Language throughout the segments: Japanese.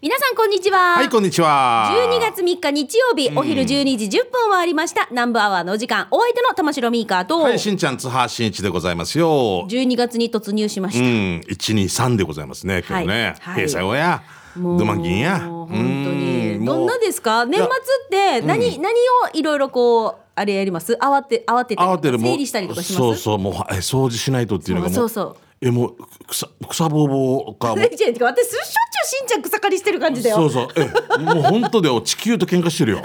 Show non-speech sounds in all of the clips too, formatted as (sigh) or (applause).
皆さんこんにちは。はい、こんにちは。12月3日日曜日、お昼12時10分を回りました。南部アワーのお時間。お相手の玉城ミーカーと、はい、しんちゃん、津波しんいちでございますよ。12月に突入しまうした。ん、一二三でございますね。今日ね、はい平成親や、もドマンギンや。もう本当に。うんどんなですか？年末って何、何をいろいろこう、あれやります？慌て、慌てたりとか慌てるもう整理したりとかします？そうそうもうえ掃除しないとっていうのがもうそうそうえもう草草ぼうぼうかもう。(laughs) 私しょっちゅうしんちゃん草刈りしてる感じだよ。そうそう。えもう本当だよ。地球と喧嘩してるよ。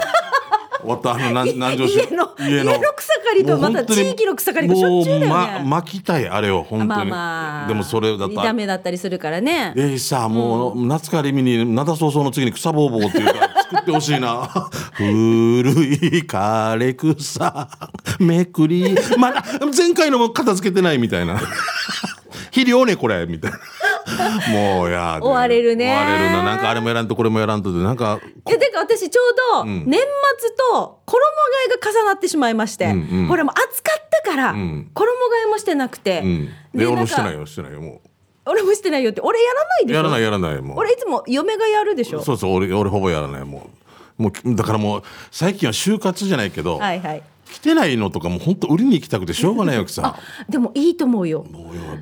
終 (laughs) わったあの南南城市家の家の。草刈りとまた地域の草刈りがしょっちゅうだよね。もうま巻きたいあれを本当に、まあまあ。でもそれだったダメだったりするからね。えー、さもう、夏川りみに灘早々の次に草ぼうぼうっていうか作ってほしいな。(laughs) 古い枯れ草めくりまだ前回のも片付けてないみたいな肥料ねこれみたいな。(laughs) もうや追われるね。追われるな。なんかあれもやらんとこれもやらんとでなんかいやてか私ちょうど年末と衣替えが重なってしまいまして、うんうん。これもう暑かったからん。衣替えもしてなくて、うん。でで俺もしてないよしてないよも俺もしてないよって俺やらないでしょ？うやらないやらないもう。俺いつも嫁がやるでしょ？そうそう俺俺ほぼやらないもう。もうだからもう最近は就活じゃないけど、はいはい。来てないのとかも本当売りに行きたくてしょうがないわけさ。でもいいと思うよ。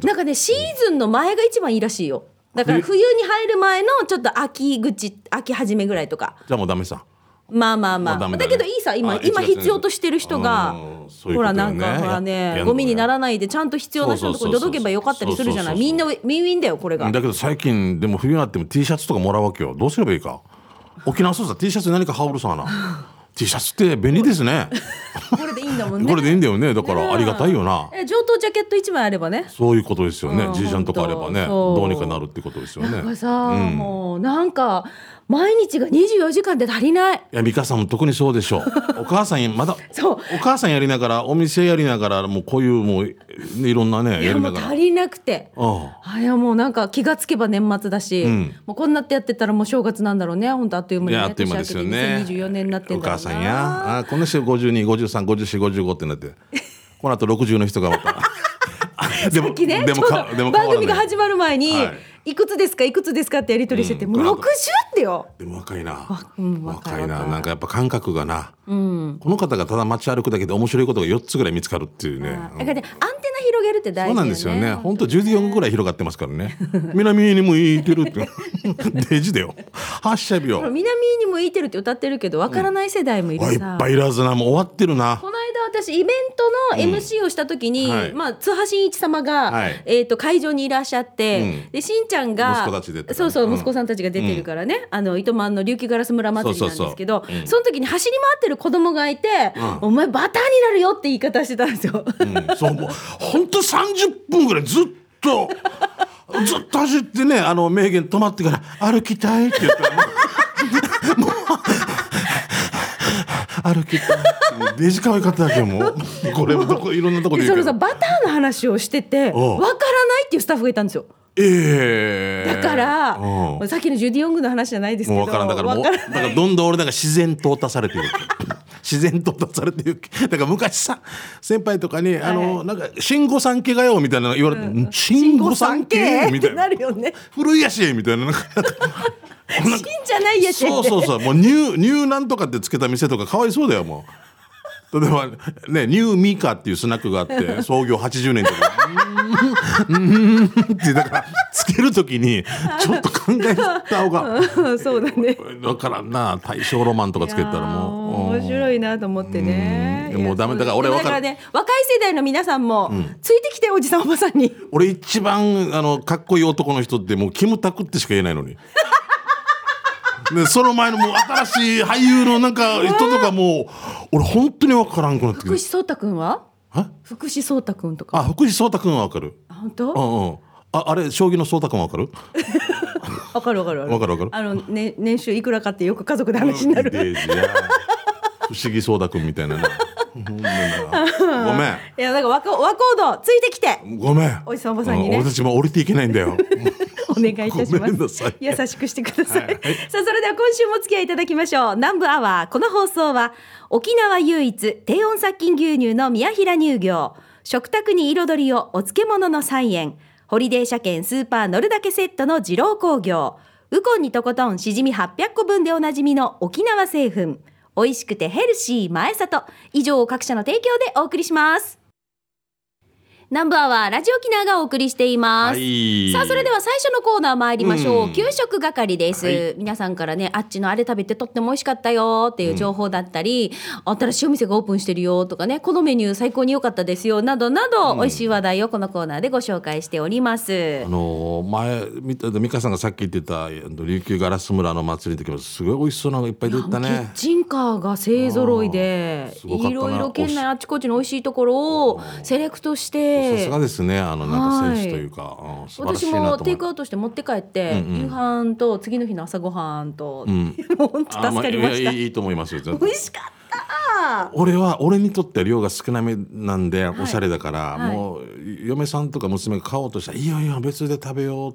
なんかねシーズンの前が一番いいらしいよ。だから冬に入る前のちょっと秋口秋始めぐらいとか。じゃあもうダメさ。まあまあまあ、もうダメだけどいいさ今あ今必要としてる人がほらなんかほらねゴミにならないでちゃんと必要な人のところに届けばよかったりするじゃない。みんなウィンウィンだよこれが。だけど最近でも冬になっても T シャツとかもらうわけよ。どうすればいいか。沖縄そうさ T シャツに何か羽織るさな T シャツって便利ですね。これでいいんだもんね。これでいいんだよね。だからありがたいよな。え上等ジャケット一枚あればね。そういうことですよね。うんじいちゃんとかあればね。どうにかなるってことですよね。なんかさ、もうなんか毎日が24時間で足りない。いや美香さんも特にそうでしょう。(laughs) お母さんまだそう。お母さんやりながらお店やりながらもうこういうもういろんなねいややりながら。もう足りなくて。ああ。あいやもうなんか気がつけば年末だし、ん。もうこんなってやってたらもう正月なんだろうね。本当あっという間にね。いやあっという間ですよね。年明けて2024年になってお母さんや。あこの人52、53、54、55ってなって。この後60の人がまた。(laughs) でさっきねちょうかど番組が始ままる前に、はいい、くつですかいくつですかってやり取りしてて、もう60ってよでも若いな。うん若いな。なんかやっぱ感覚がな。この方がただ街歩くだけで面白いことが4つぐらい見つかるっていうね。だからねアンテナ広げるって大事そうなんですよね。本当14ぐらい広がってますからね。(laughs) 南に向いてるって。(laughs) デジだよ。発射日よ。南に向いてるって歌ってるけどわからない世代もいるあいっさ、ぱいいらずな。もう終わってるな。この間私イベントの MC をした時に、はいまあ津波真一様が、はいえー、と会場にいらっしゃって、うんでしんちゃんがそうそううん。息子さんたちが出てるからね、あの糸満の琉球ガラス村祭りなんですけどその時に走り回ってる子供がいて、お前バターになるよって言い方してたんですよ。うん。そうもう本当三十分ぐらいずっとずっと走ってねあの名言止まってから歩きたいって言ったらもうもう歩きたいデジ可愛かったわけよもう。(laughs) これもどこいろんなとこででそのさバターの話をしててわからないっていうスタッフがいたんですよ。ええ。だから、う。んさっきのジュディ・ヨングの話じゃないですけどもう分からん。だからもうだわからどんどん俺なんか自然淘汰されていく (laughs) 自然淘汰されていくだから昔さ先輩とかに「あのなんか新御三家がよ」みたいなの言われて「新御三家?」みたってないなるよね。「古いやし」みたいな。なんか死んじゃないやしそうそうそうもうニューニューなんとかってつけた店とかかわいそうだよもう。例えばねニューミカっていうスナックがあって (laughs) 創業80年とか「うーんうーん」ってだからつけるときにちょっと考えた方がうんそうだね。だからんな大正ロマンとかつけたらもう面白いなと思ってね。うんもうダメだから俺わわかるからね若い世代の皆さんも、ついてきておじさんおばさんに。俺一番あのかっこいい男の人ってもうキムタクってしか言えないのに。でその前のもう新しい俳優のなんか人とかもう俺本当に分からんくなってきて。福士蒼太くんは？あ福士蒼太くんとか。あ福士蒼太君は分かる。あ本当？うんうん。ああれ将棋の蒼太君は分かる？(laughs) わかるわかるわかる。わかるあのね年収いくらかってよく家族で話になる。不思議蒼太君みたいなごめん (laughs) いやなんか若若人ついてきて。ごめん。おじさんおばさんにね。う俺たちも降りていけないんだよ。(laughs) お願いいたします。優しくしてください、はいはい。さあそれでは今週もお付き合いいただきましょう。南部アワーこの放送は沖縄唯一低温殺菌牛乳の宮平乳業。食卓に彩りをお漬物の菜園。ホリデー車検スーパー乗るだけセットの二郎工業。ウコンにとことんしじみ800個分でおなじみの沖縄製粉美味しくてヘルシー前里。以上各社の提供でお送りします。ナンバーはラジオ沖縄がお送りしています、はい。さあそれでは最初のコーナー参りましょう、うん。給食係です、はい。皆さんからねあっちのあれ食べてとっても美味しかったよっていう情報だったり、新しいお店がオープンしてるよとかねこのメニュー最高に良かったですよ。などなど、美味しい話題をこのコーナーでご紹介しております。あの前み美香さんがさっき言ってたあの琉球ガラス村の祭りの時もすごい美味しそうなのがいっぱい出てたキッね。チンカーが勢ぞろいですごかったな。いろいろ県内あちこちの美味しいところをセレクトしさてすがですね。あのなんかはい。センスというか、私。もテイクアウトして持って帰って、うんうん夕飯と次の日の朝ごはんと、ん。(laughs) もう本当助かりました、ああいやいと思います美味しかった。俺は俺にとっては量が少なめなんで、い。おしゃれだから、はい。もう嫁さんとか娘が買おうとしたら「いいよいいよ別で食べよう」っ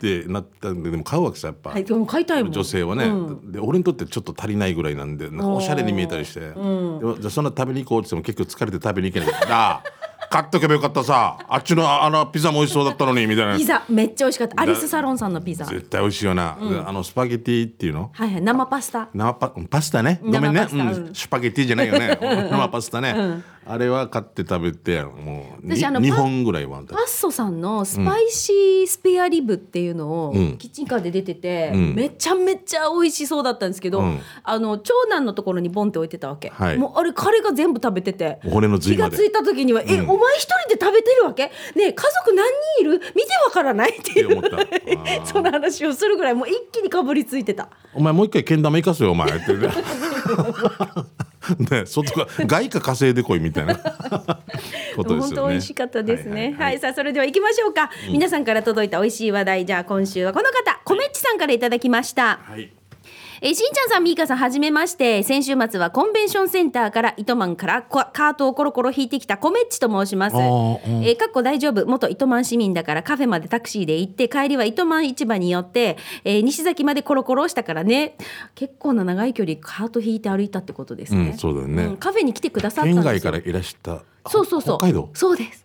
てなったんででも買うわけさやっぱ、はいでも買いたいもん。女性はね、うん。で俺にとってちょっと足りないぐらいなんでなんかおしゃれに見えたりして、でもじゃあそんな食べに行こうって言っても結局疲れて食べに行けないだ買っとけばよかったさ。あっちのあのピザも美味しそうだったのにみたいな。ピザめっちゃ美味しかった。アリスサロンさんのピザ。はい絶対美味しいよな、あのスパゲティっていうの？はい生パスタ。生パパスタね。ごめんね、うん。うん。スパゲティじゃないよね。(laughs) 生パスタね、あれは買って食べてもうに私あのパ2本ぐらいはパッソさんのスパイシースペアリブっていうのをうん。キッチンカーで出てて、ん。めちゃめちゃ美味しそうだったんですけど、うん。あの長男のところにボンって置いてたわけ、はい。もうあれ彼が全部食べてて。骨の髄まで。気がついた時には「えお前一人で食べてるわけ？ねえ家族何人いる？見てわからない?」っていう。思った。(laughs) その話をするぐらいもう一気にかぶりついてた。お前もう一回けん玉生かすよお前。って。ねね外か外貨稼いでこいみたいな。(laughs) ことですよね。本当美味しかったですね。はいはいはい。さあそれでは行きましょうか。皆さんから届いた美味しい話題。じゃあ今週はこの方。コメッチさんからいただきました。はいえーしんちゃんさん、みーかさん、はじめまして。先週末はコンベンションセンターから糸満からこカートをコロコロ引いてきたコメッチと申します。うんえーかっこ大丈夫。元糸満市民だからカフェまでタクシーで行って、帰りは糸満市場に寄って、えー西崎までコロコロしたからね。結構な長い距離カート引いて歩いたってことですね。うんそうだよねんカフェに来てくださったんですよ。県外からいらしたそうそうそう。北海道？そうです。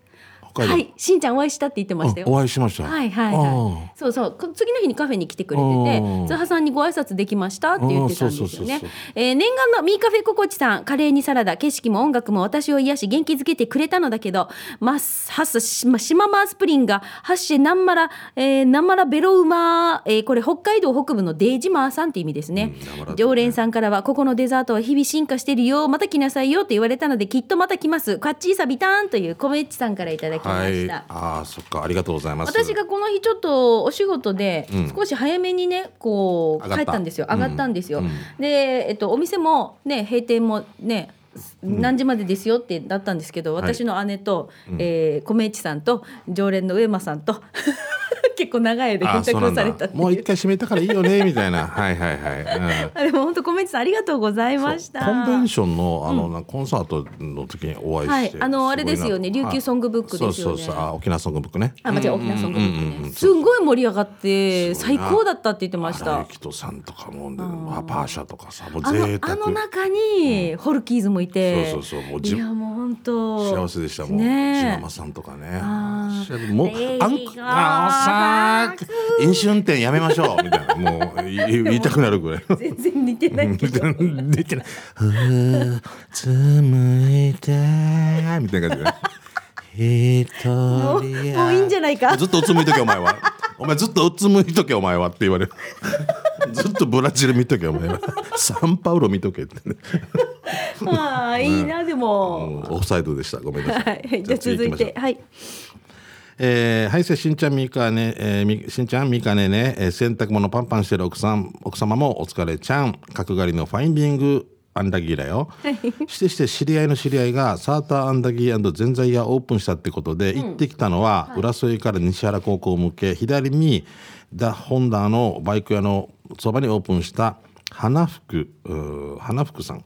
北海道、はい。しんちゃんお会いしたって言ってましたよ。あお会いしましたはいはいあはい。そうそう。こ次の日にカフェに来てくれててうん、津波さんにご挨拶できましたって言ってたんですよね念願のミーカフェココチさん、カレーにサラダ、景色も音楽も私を癒し元気づけてくれたのだけど、マッハッサシマシママースプリンがハッシェナンマラ、えーナンマラベロウマー、えーこれ北海道北部のデージマーさんって意味ですねうん。常連さんからは、ここのデザートは日々進化してるよ、また来なさいよと言われたので、きっとまた来ます。カッチーサビターンというコメッチさんからいただきまはい。した。ああそっか。ありがとうございます。私がこの日ちょっとお仕事でうん。少し早めにねこう帰ったんですよ。上がったんですよ、うん。で、えっと、お店もね閉店もね何時までですよってだったんですけど、はい。私の姉と、えー米市さんと常連の上間さんと結構長い間返却をされたもう一回閉めたからいいよねみたいな。(laughs) はいはいはい、うん。あでも本当米市さんありがとうございました。コンベンションのあの、なんかコンサートの時にお会いして、はい。あのあれですよね琉球ソングブックですよね。はいそうそうそう。あ沖縄ソングブックね。あ間違え沖縄ソングブックうんうんう。んうんねすんごい盛り上がって最高だったって言ってました。荒井人さんとかも、ね、まあパーシャとかさもうあの贅沢。あの中にホルキーズもいて、そうそうそうもうじいやもう本当。幸せでしたもん、ねえ。島間さんとかね。あー。もうレイあんゴーあーさー飲酒運転やめましょうみたいなもうい言いたくなるぐらい全然似てないけどできない。うつむいてみたいな感じで。一人もういいんじゃないかずっとうつむいとけお前は。お前ずっとうつむいとけお前はって言われる。ずっとブラジル見とけお前は。サンパウロ見とけってね。ああいいなでも、オフサイドでした。ごめんなさ。はいじゃあ続いてはいえー、はいせしんちゃんみかね、えー、みしんちゃんみかねね、えー洗濯物パンパンしてる奥さん奥様もお疲れちゃん。角刈りのファインビングアンダギーだよ、してして知り合いの知り合いがサーターアンダギーぜんざい屋オープンしたってことで、行ってきたのは、浦添から西原高校向け左にダ・ホンダのバイク屋のそばにオープンした花福花福さん、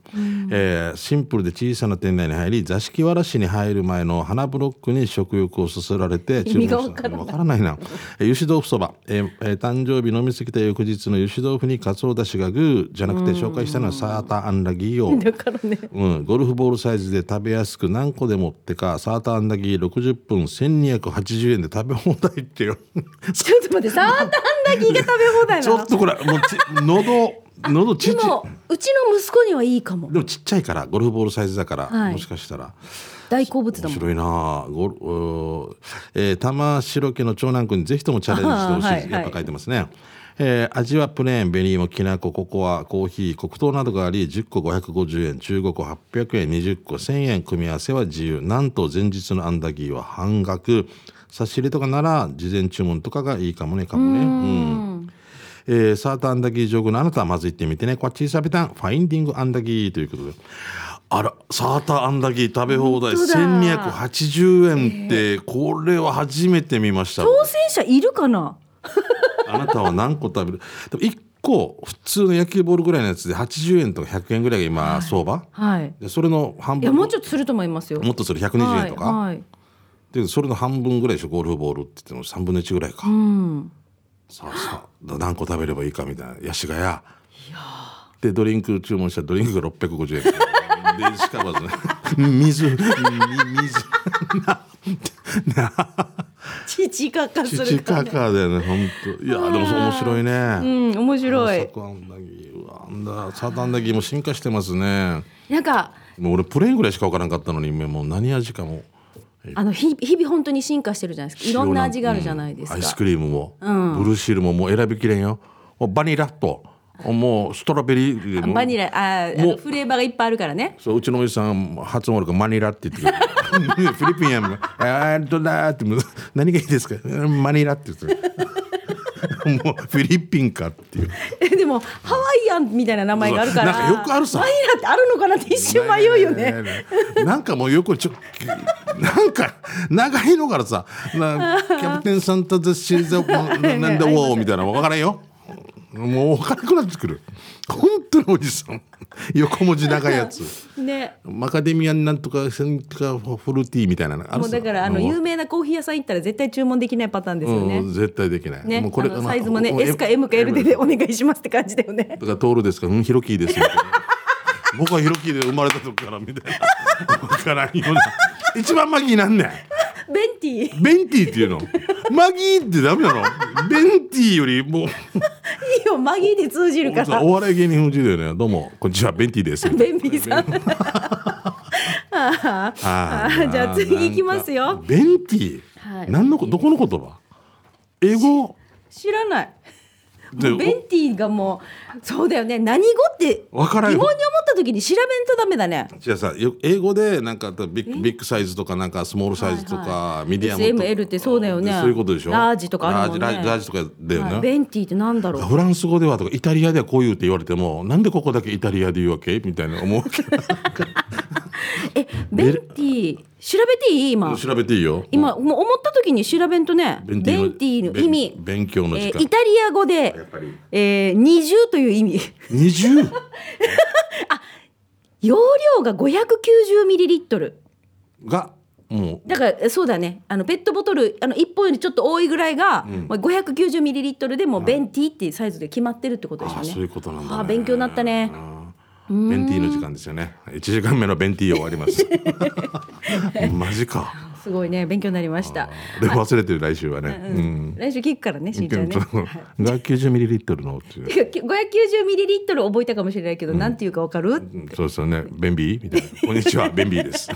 えーシンプルで小さな店内に入り座敷わらしに入る前の花ブロックに食欲をそそられて注文した。わからない。わからな油脂豆腐そば、えーえー誕生日飲み過ぎた翌日の油脂豆腐にかつおだしがグーじゃなくて紹介したのはサーターアンダギーを (laughs) だからね。うん、ゴルフボールサイズで食べやすく何個でもってかサーターアンダギー60分1280円で食べ放題ってよ。ちょっと待ってサーターアンダギーが食べ放題なの？(laughs) ちょっとこれもうち喉喉ちっちうちの息子にはいいかも。でもちっちゃいからゴルフボールサイズだから、はい。もしかしたら。大好物だもん。面白いな。あゴルうーえー玉城家の長男君にぜひともチャレンジしてほしい、はいはい。やっぱ書いてますね、えー味はプレーン紅芋きな粉ココアコーヒー黒糖などがあり10個550円15個800円20個1000円組み合わせは自由。なんと前日のアンダギーは半額。差し入れとかなら事前注文とかがいいかもねかもね。うんえーサーターアンダギー上空のあなたはまず行ってみてね。こっちサビタンファインディングアンダギーということで。あらサーターアンダギー食べ放題。本当だ。1280円ってこれは初めて見ました。当選者いるかな？(laughs) あなたは何個食べる？でも1個普通の野球ボールぐらいのやつで80円とか100円ぐらいが今相場？はい。でそれの半分。いやもうちょっとすると思いますよ。もっとする120円とか、はい、はい。でそれの半分ぐらいでしょ？ゴルフボールって言っても3分の1ぐらいか、うんさあさあ何個食べればいいかみたいなヤシガやでドリンク注文したらドリンクが650円。(laughs) でしかもね水。み水。なな (laughs) 父かかす父るから、かかだよね本当いやでもそう面白いね。うん面白い。サクアンダギー。うわなんだサーターアンダギーも進化してますね。なんかもう俺プレーンぐらいしか分からんかったのにもう何味かもあの日日々本当に進化してるじゃないですか。いろんな味があるじゃないですか、うん。アイスクリームも、うん。ブルーシールももう選びきれんよ。もうバニラと。もうストロベリーも。バニラああもう。のフレーバーがいっぱいあるからね。そううちのおじさん発音悪くマニラって言って (laughs) フィリピンやん「あーどだ」って何がいいですか？マニラって言ってる (laughs) もうフィリピンかっていう。(laughs) えでもハワイアンみたいな名前があるから。なんかよくあるさ。バニラってあるのかなって一瞬迷うよね。なんかもうよくちょなんか長いのからさなキャプテンサンタザシーザ (laughs) なんだウォーみたいなの分からんよもう分からなくなってくる。本当におじさん。横文字長いやつ。ね。マカデミアンなんとかセントかフルティーみたいなの。あるさもうだからあの有名なコーヒー屋さん行ったら絶対注文できないパターンですよね。うん、絶対できない。ね。もうこれサイズもねまあ S か M か L で。でお願いしますって感じだよね。だからトールですか、うん、ヒロキーですみたいな。僕はヒロキーで生まれた時からみたいな。(laughs) わからんような。一番マギーなんねん。ベンティー。ベンティーっていうの。マギーってダメなの？ベンティーよりもう。いいよマギーで通じるからお笑い芸人風だよね。どうも、こんにちは、ベンティーです。ベンビーさんああーじゃあ次行きますよベンティー？はい何のこ、どこの言葉？英語？知らないベンティーがもうそうだよね。何語って疑問に思った時に調べんとダメだね。じゃあさよ英語でなんかビッグビッグサイズとかなんかスモールサイズとか、はミディアムとか。SML ってそうだよね。そういうことでしょ？ラージとかあるもんね。ラージラージとかだよね、はい。ベンティーってなんだろう。フランス語ではとかイタリアではこう言うって言われてもなんでここだけイタリアで言うわけ？みたいな思うわけ (laughs) えベンティー調べていい？今。調べていいよ。今もう思った時に調べんとねベンテのィーの意味。勉強の時間、えーイタリア語でえー二重という意味。二重？(laughs) 容量が590ミリリットル。がもだからそうだね。あのペットボトルあの1本よりちょっと多いぐらいが、まあ590ミリリットルでもうベンティーっていうサイズで決まってるってことうでしょうね。あそういうことなんだ、ね、あ勉強になったね。うんベンティーの時間ですよね一時間目のベンティー終わります (laughs) マジかすごいね勉強になりました。でも忘れてる来週はね。うん。来週聞くからねしんちゃんね。が90 (laughs) ミリリットルのっていう。590ミリリットル覚えたかもしれないけど、なんていうかわかる？うんそうですよね。ベンビーみたいな。こんにちは、ベンビーです。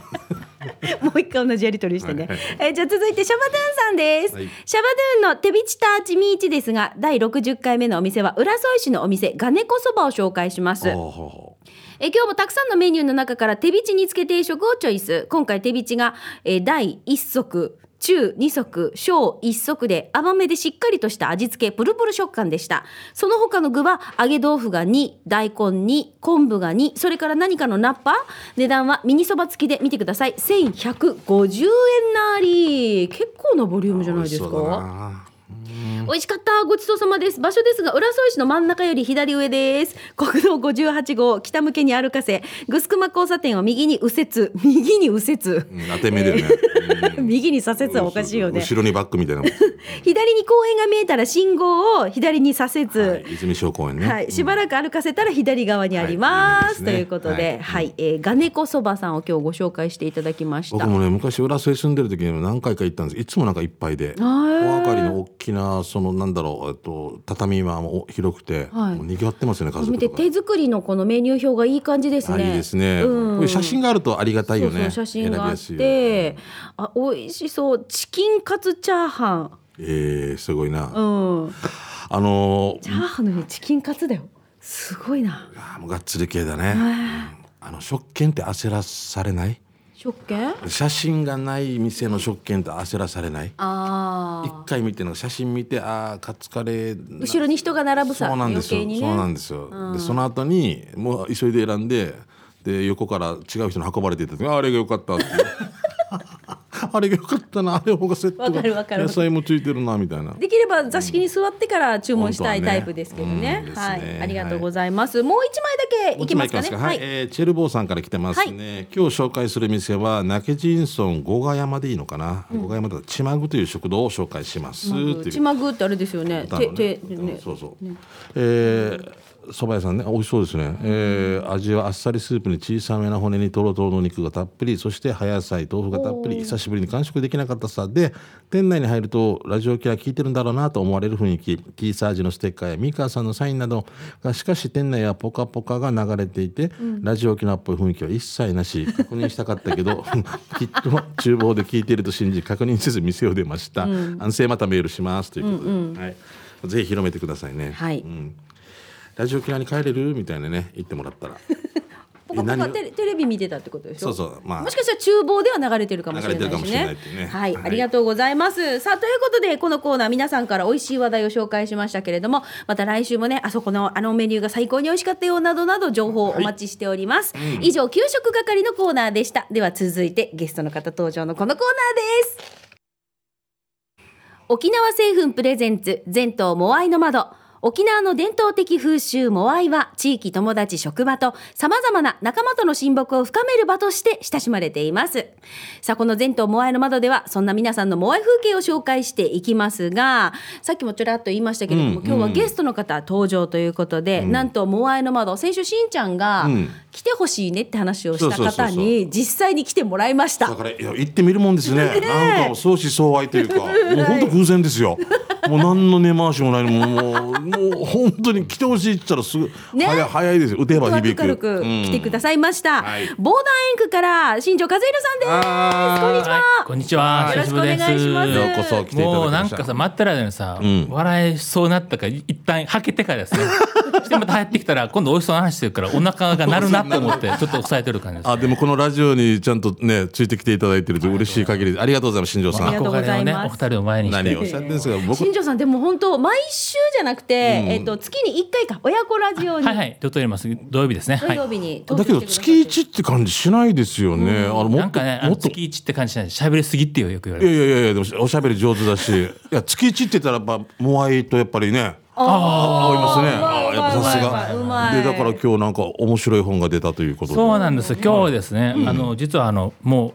(laughs) もう一回同じやり取りしてね。はいえーじゃあ続いてシャバドゥンさんです。はいシャバドゥンの手びちターチミーチですが、第60回目のお店は浦添市のお店ガネコそばを紹介します。えー今日もたくさんのメニューの中から手びち煮付け定食をチョイス今回手びちが、えー第1足中2足小1足で甘めでしっかりとした味付けプルプル食感でした。その他の具は揚げ豆腐が2大根2昆布が2それから何かのナッパ。値段はミニそば付きで見てください。1150円なり。結構なボリュームじゃないですか。美味しかった。ごちそうさまです。場所ですが浦添市の真ん中より左上です。国道58号北向けに歩かせグスクマ交差点を右に右折右に右折、当て目だよね右に左折はおかしいよね後ろにバックみたいな左に公園が見えたら信号を左に左折、はい泉小公園ねはい、しばらく歩かせたら左側にあります、はいいいということで、ははい、えーガネコそばさんを今日ご紹介していただきました。僕もね昔浦添住んでる時に何回か行ったんですいつもなんかいっぱいでお分かりの大きなそのなんだろうえっと畳はもう広くて、はい。もう賑わってますよね家族手作りのこのメニュー表がいい感じですね。あいいですね、うん。写真があるとありがたいよね。そうそう写真があって、あ美味しそう。チキンカツチャーハン。えー、すごいな、うん、あのチャーハンの上チキンカツだよ。すごいな。あーもうがっつり系だね、あの食券って焦らされない？食券？写真がない店の食券って焦らされない？一。回見ての写真見てああカツカレー後ろに人が並ぶさそうなんですよ、ね。そうなんですよ、でその後にもう急いで選んでで横から違う人に運ばれていった時ああれが良かったって (laughs) あれが良かったなあれの方がセットわかるわかる。が野菜もついてるなみたいな。できれば座敷に座ってから注文したいタイプですけどね。うんはい。ありがとうございます。もう一枚だけいきますかね。はい、えーチェルボーさんから来てますね、今日紹介する店は泣け人村五ヶ山でいいのかな、五ヶ山だとちまぐという食堂を紹介しますちまぐってあれですよね。歌のね。ててね。そうそう。えー蕎麦屋さんね、美味しそうですね。えー味はあっさりスープに小さめな骨にとろとろの肉がたっぷり、そして葉野菜、豆腐がたっぷり、久しぶりに完食できなかったさで、店内に入るとラジオ機は聞いてるんだろうなと思われる雰囲気、T サージのステッカーやミカさんのサインなどが、しかし店内はポカポカが流れていて、ラジオ機のっぽい雰囲気は一切なし、確認したかったけど、(laughs) きっと厨房で聞いていると信じ、確認せず店を出ました。安静またメールしますということで、はい。ぜひ広めてくださいね。はい。うんラジオ沖縄に帰れる？みたいなね言ってもらったらポカポカテレビ見てたってことでしょ？そうそうまあもしかしたら厨房では流れてるかもしれないしねね。はい、はいありがとうございます。さあということでこのコーナー皆さんから美味しい話題を紹介しましたけれども、また来週もねあそこのあのメニューが最高に美味しかったよなどなど情報をお待ちしております。以上給食係のコーナーでした。では続いてゲストの方登場のこのコーナーです。沖縄製粉プレゼンツ全島モアイの窓沖縄の伝統的風習モアイは地域友達職場と様々な仲間との親睦を深める場として親しまれています。さあこの全島モアイの窓ではそんな皆さんのモアイ風景を紹介していきますがさっきもちょらっと言いましたけれども、うん今日はゲストの方登場ということで、なんとモアイの窓先週しんちゃんがうん。来てほしいねって話をした方に実際に来てもらいました。だからいや行ってみるもんですね。なんか相思相愛というか (laughs) もう本当偶然ですよ。もう何の根回しもない。もうもう本当に来てほしいって言ったらすぐ、ね。早い早いですよ。打てば響く。軽く来てくださいました、はい。ボーダーエンクから新庄和弘さんです。こんにちは、はい、こんにちは。よろしくお願いします。ようこそ来ていただきました。もうなんかさ、待ってる間にさ、ん。笑えそうになったから、一旦はけてから (laughs) ですね。そしてまた入ってきたら、今度美味しそうな話してるから、お腹が鳴るなと思って、(laughs) ちょっと抑えてる感じです。あでもこのラジオにちゃんとねついてきていただいてると嬉しい限りでありがとうございます新庄さん。ありがとうございます。ね、お二人を前にして。何を？おっしゃってるんですか僕新庄さんでも本当毎週じゃなくて、えっと月に一回か親子ラジオに。はいはい、ちょっとやります。土曜日ですね。土はい。曜日にだけど月一って感じしないですよね、あのもっとなんかね、もっと。月一って感じしない。喋りすぎってよく言わいれる。やいやいやいやでもおしゃべり上手だし。(laughs) いや月一って言ったらやっぱモアイとやっぱりね。あ合いますね。うまいあやっぱさすが。でだから今日なんか面白い本が出たということで。そうなんです。今日はですね、あの、実はあの、もう、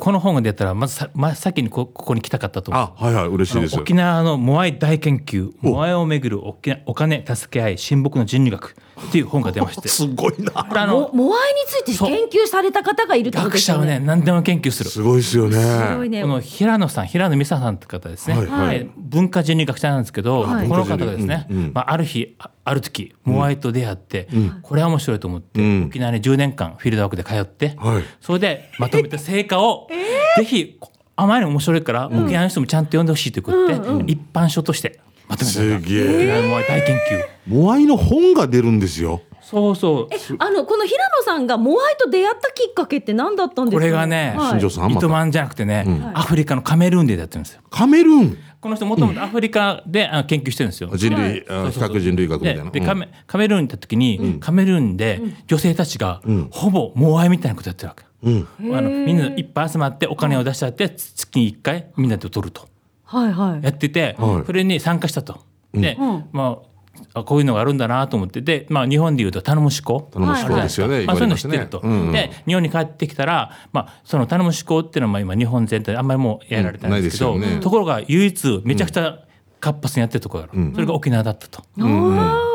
この本が出たら、まずさ、ま、先にこここに来たかったと思う。あはいはい嬉しいです。沖縄のモアイ大研究モアイをめぐる沖縄お金助け合い親睦の人類学っていう本が出まして。(laughs) すごいな。あのモモアイについて研究された方がいるってことで。すよね学者はね何でも研究する。すごいですよね。すごいね。この平野さん平野美沙さんって方ですね、はいはい。えー文化人類学者なんですけど、はい。この方がですね、うんうん。まあ、ある日あある時モアイと出会って、これは面白いと思って、うん。沖縄に10年間フィールドワークで通って、はい。それでまとめた成果を、ぜひあまりに面白いから、沖縄の人もちゃんと読んでほしいということで、一般書としてまとめたすげえモアイ大研究。モアイの本が出るんですよ。そうそう。あのこの平野さんがモアイと出会ったきっかけって何だったんですか？これがねはい。新庄さんまた。糸満じゃなくてね、アフリカのカメルーンでやってるんですよ。カメルーン？この人もともとアフリカであの研究してるんですよ。人類あ比較人類学みたいな。うん。ででカメカメルーンに行った時に、カメルーンで女性たちがほぼモアイみたいなことやってるわけ。うん。あのみんないっぱい集まってお金を出し合って月に1回みんなで取ると。はいはい。やってて、はい。それに参加したと。で、うん。まああこういうのがあるんだなと思って。で、まあ、日本でいうと頼む思考頼む思考ですよね。まあ、そういうの言われますね。知ってると、うんうん。で日本に帰ってきたら、まあ、その頼む思考っていうのはまあ今日本全体であんまりもうやられてないんですけど、ところが唯一めちゃくちゃ活発にやってるところがある、それが沖縄だったと。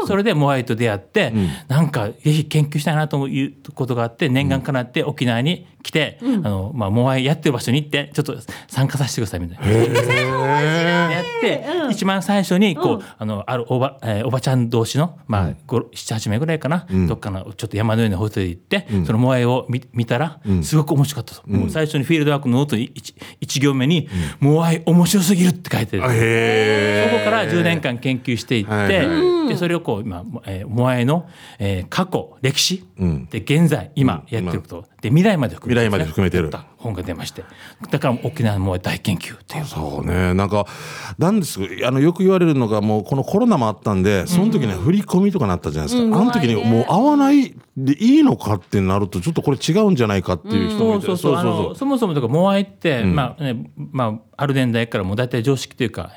それでモアイと出会って、なんかぜひ研究したいなということがあって念願かなって沖縄に来て、あのまあ、モアイやってる場所に行ってちょっと参加させてくださいみたいな。やって、一番最初にこう、あのあるおば,、えーおばちゃん同士の、まあ78名ぐらいかな、どっかのちょっと山のようなホテルに行って、そのモアイを見見たら、すごく面白かったと、もう最初にフィールドワークのノートに 1, 行目に、モアイ面白すぎる」って書いてる。へそこから10年間研究していって、はいはでそれをこう今、えー、モアイの、えー過去歴史、ん。で現在今。やってること、で未来まで含めて、未来まで含めてる。本が出ましてだから沖縄のモアイ大研究っていう。そうね。なんかなんですあのよく言われるのがもうこのコロナもあったんでその時に振り込みとかなったじゃないですか、あの時にもう会わないでいいのかってなるとちょっとこれ違うんじゃないかっていう人もいて。そうそうそう。あのそもそもだからモアイって、まあねまあ、ある年代からもう大体常識というか、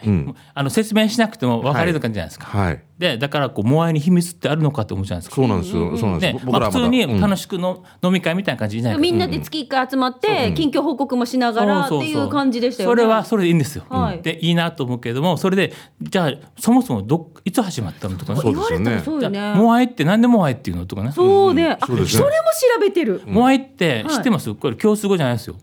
あの説明しなくても分かれる感じじゃないですか。はい。でだからこうモアイに秘密ってあるのかと思うじゃないですか。そうなんですよ、そうなんです。でよ、まあ、普通にうん。楽しくの、飲み会みたいな感じじゃないみんなで月一回集まって近況報告もしながらっていう感じでしたよね。それはそれでいいんですよ。はいでいいなと思うけれどもそれでじゃあそもそもどいつ始まったのとかねそう言われたらそうよね。モアイってなんでモアイっていうのとかね。そうね。あ、それも調べてる。モアイって知ってます、これ共通語じゃないですよ。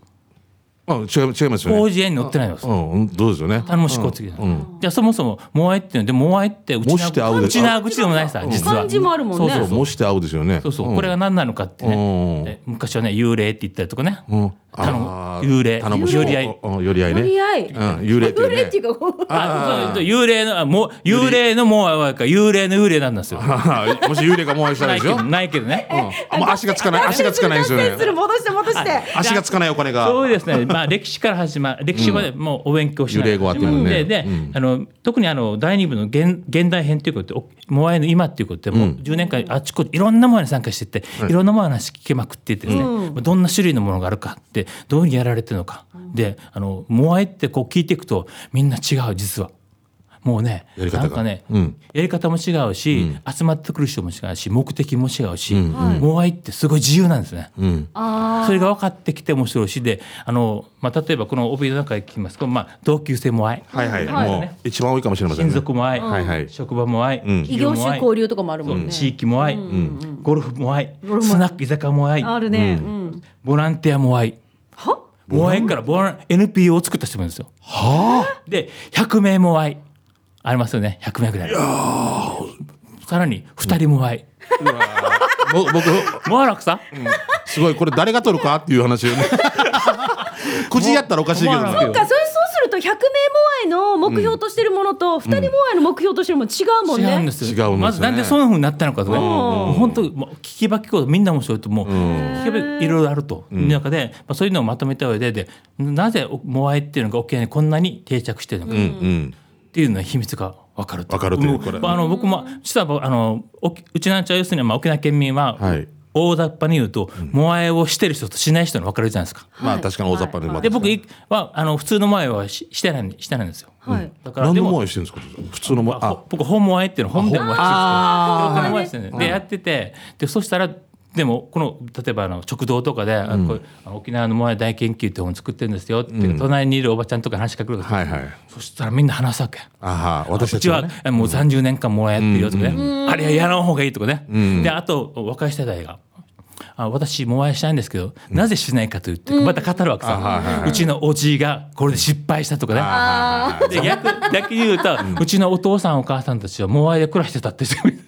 あ違い違いますよね。広辞苑に載ってないの。うんうんどうですよね。頼もしこ次、じゃあそもそもモアイっていうのでモアイってうちもして会うでなうちな口でもないさ。実は。漢字もあるもんね。そうそうそう。もして会うですよね。そうそう。これが何なのかってね、うん。で昔はね幽霊って言ったりとかね、うん。幽霊。頼もしい。より合い。うんより合いね。とりあえうん幽霊っていうね。幽霊っていうか、あそう幽霊のあもう幽霊のモアイはか幽霊の幽霊なんですよ。もし幽霊がもう愛したらないけどですよないけどね、うん。もう足がつかない足がつかないんですよね。戻して戻して。足がつかないお金が。そうですね、まあ、(laughs) 歴史から始まる歴史はもうお勉強しない。幽霊語あってもね。でで、あの特にあの第二部の現現代編ということでおモアイの今っていうことでもう10年間あちこちいろんなものに参加してて、い、ろんなものの話聞けまくっていてですね、どんな種類のものがあるかってどういうふうにやられてるのか、であのモアイってこう聞いていくとみんな違う実は。もうねやり方が。なんかね、うん。やり方も違うし、集まってくる人も違うし目的も違うし、モアイってすごい自由なんですね。うん。あそれが分かってきて面白いしであの、まあ、例えばこの帯の中で聞きます。と、まあ、同級生も愛、はいはい。はい。もう一番多いかもしれません親ね族も愛、はい。はい職場も愛、ん。あ、異業種交流とかもあるもんね。地域も愛、ゴルフも愛、スナック居酒屋も愛。あるね。うん。ボランティアも愛。は？も愛からボラン NPO を作った人もいるんですよ。はあ？で100名も愛ありますよね。100名ぐらい。さらに2人も愛、ぼ僕もう楽さ、すごいこれ誰が取るかっていう話をね。(laughs) くじやったらおかしいけどねもうそっか、それそうすると100名モアイの目標としてるものと2人モアイの目標としてるもの違うもんね。違うんですよ。違うんですね。まずなんでそんなふうになったのかとか、もう本当もう聞きば聞くほどみんな面白いともう、聞けばいろいろあると。いう中で、まあ、そういうのをまとめた上ででなぜモアイっていうのが沖縄にこんなに定着してるのか。うんっていうのは秘密が分かると分かるというもこれ。あの僕も実はあの沖うちなんちゃう要するにまあ沖縄県民は、はい。大雑把に言うと、モアイをしてる人としない人に分かれるじゃないですか。まあ確かに大雑把でまたで僕はあの普通のモアイはししてないしてないんですよ。はい。だから何のでもも愛してるんですか普通のもああ僕本モアイっていうの本でモアイですね。でやっててでそしたらでもこの例えばあの食堂とかで、うあの沖縄のモアイ大研究って本作ってるんですよって、隣にいるおばちゃんとか話しかけるわけはいはい。そしたらみんな話すわけ。あは私たうちはちはねえもう30年間モアイやってるよとかね、あれはやらん方がいいとかね、であと若い世代が。あ私モアイしたいんですけど、なぜしないかと言ってまた語るわけさ、うちのおじいがこれで失敗したとかね、あで逆逆に言うと、うちのお父さんお母さんたちはモアイで暮らしてたって人もいる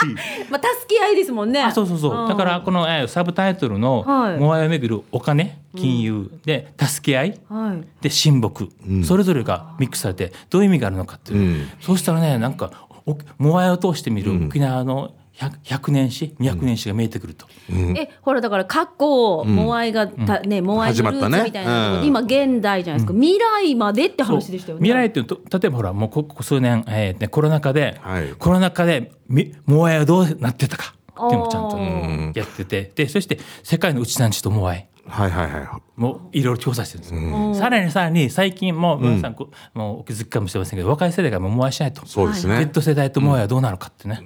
(laughs) まあ助け合いですもんね。あそうそうそう。だからこの、えーサブタイトルのはい「モアイをめぐるお金金融」で助け合い。はい。で親睦、それぞれがミックスされてどういう意味があるのかっていう、うん。そうしたらねなんかおモアイを通してみる沖縄の 100, 100年史200年史が見えてくると、えほらだから過去、モアイがた、ねモアイのル始まったね。ーツみたいなところで、うん。今現代じゃないですか、未来までって話でしたよね。未来っていうと例えばほらもうここ数年、えーね、コロナ禍で、はい。コロナ禍でみモアイはどうなってたかっていうのをちゃんあとやってて。でそして世界のうちなんちとモアイはいはいはい。もういろいろ調査してるんですよ、さらにさらに最近も皆さんこう、もうお気づきかもしれませんけど若い世代がもうモアイしないと。そうですね、Z 世代とモアイはどうなるかってね、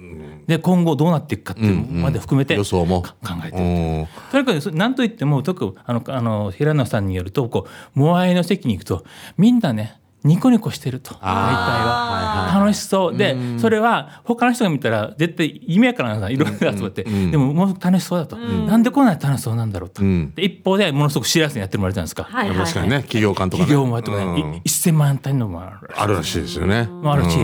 で今後どうなっていくかっていうのまで含めて予想もか考えてう。るん。とにかくそ何と言っても特にあのあの平野さんによるとこうモアイの席に行くとみんなねニコニコしてると大体は。楽しそう。でそれは他の人が見たら絶対夢やからないろいろ集まって。でももう楽しそうだと。なんでこんなに楽しそうなんだろうと。ん。で一方でものすごくシリアスにやってるもあるじゃないですか。はいはい確かにね企業間とかね。企業もあってもねうん。い1000万単位のもあるあるらしいですよね。もあるし、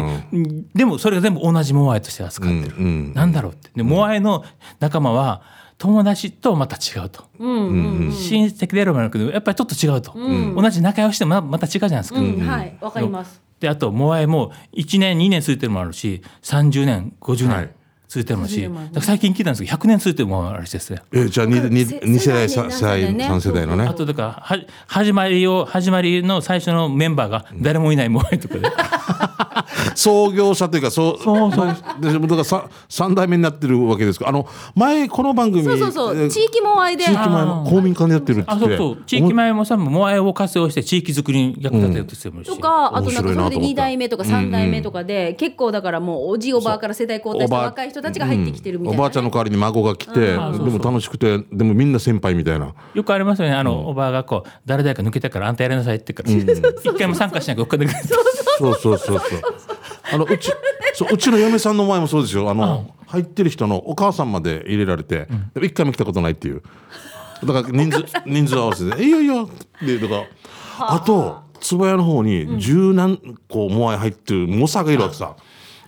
でもそれが全部同じモアイとして扱ってる、うんうん。なんだろうって。でモアイの仲間は友達とまた違うと、親戚であるもあるけどやっぱりちょっと違うと、同じ仲良しでもままた違うじゃないですか、うんはいわかります。であとモアイも1年2年続いてるのもあるし30年50はい。年続いてるし、最近聞いたんですけど100年続いてるのもあるらしいですねえじゃあ二二せ二世代世代三世代ね。三世代のね。あとだからは始まりを始まりの最初のメンバーが誰もいないモアイとかで、(laughs) (laughs) 創業者というかそうそうそう。でだからさ三代目になってるわけですか。あの前この番組そうそうそう。え地域もあいで地域前の公民館でやってるって。あそうそう。地域前もさモアイを活用して地域づくりに役立てようとしてるし、とかあとなんかそれで面白いなと思った。2代目とか3代目とかで結構だからもうおじおばあから世代交代した若い人たちが入ってきてるみたいなねおばあちゃんの代わりに孫が来てでも楽しくてでもみんな先輩みたいな。よくありますよね。あの、おばあがこう誰々か抜けたからあんたやりなさいって言うから、一回も参加しないからお金くれて。そうそうそうそう。あのうちそううちの嫁さんの前もそうですよ。あの入ってる人のお母さんまで入れられて、でも一回も来たことないっていう。だから人数人数合わせて「いいよいいよ」ってだからあ。と坪屋の方に十何個モアイ入ってる猛者がいるわけさ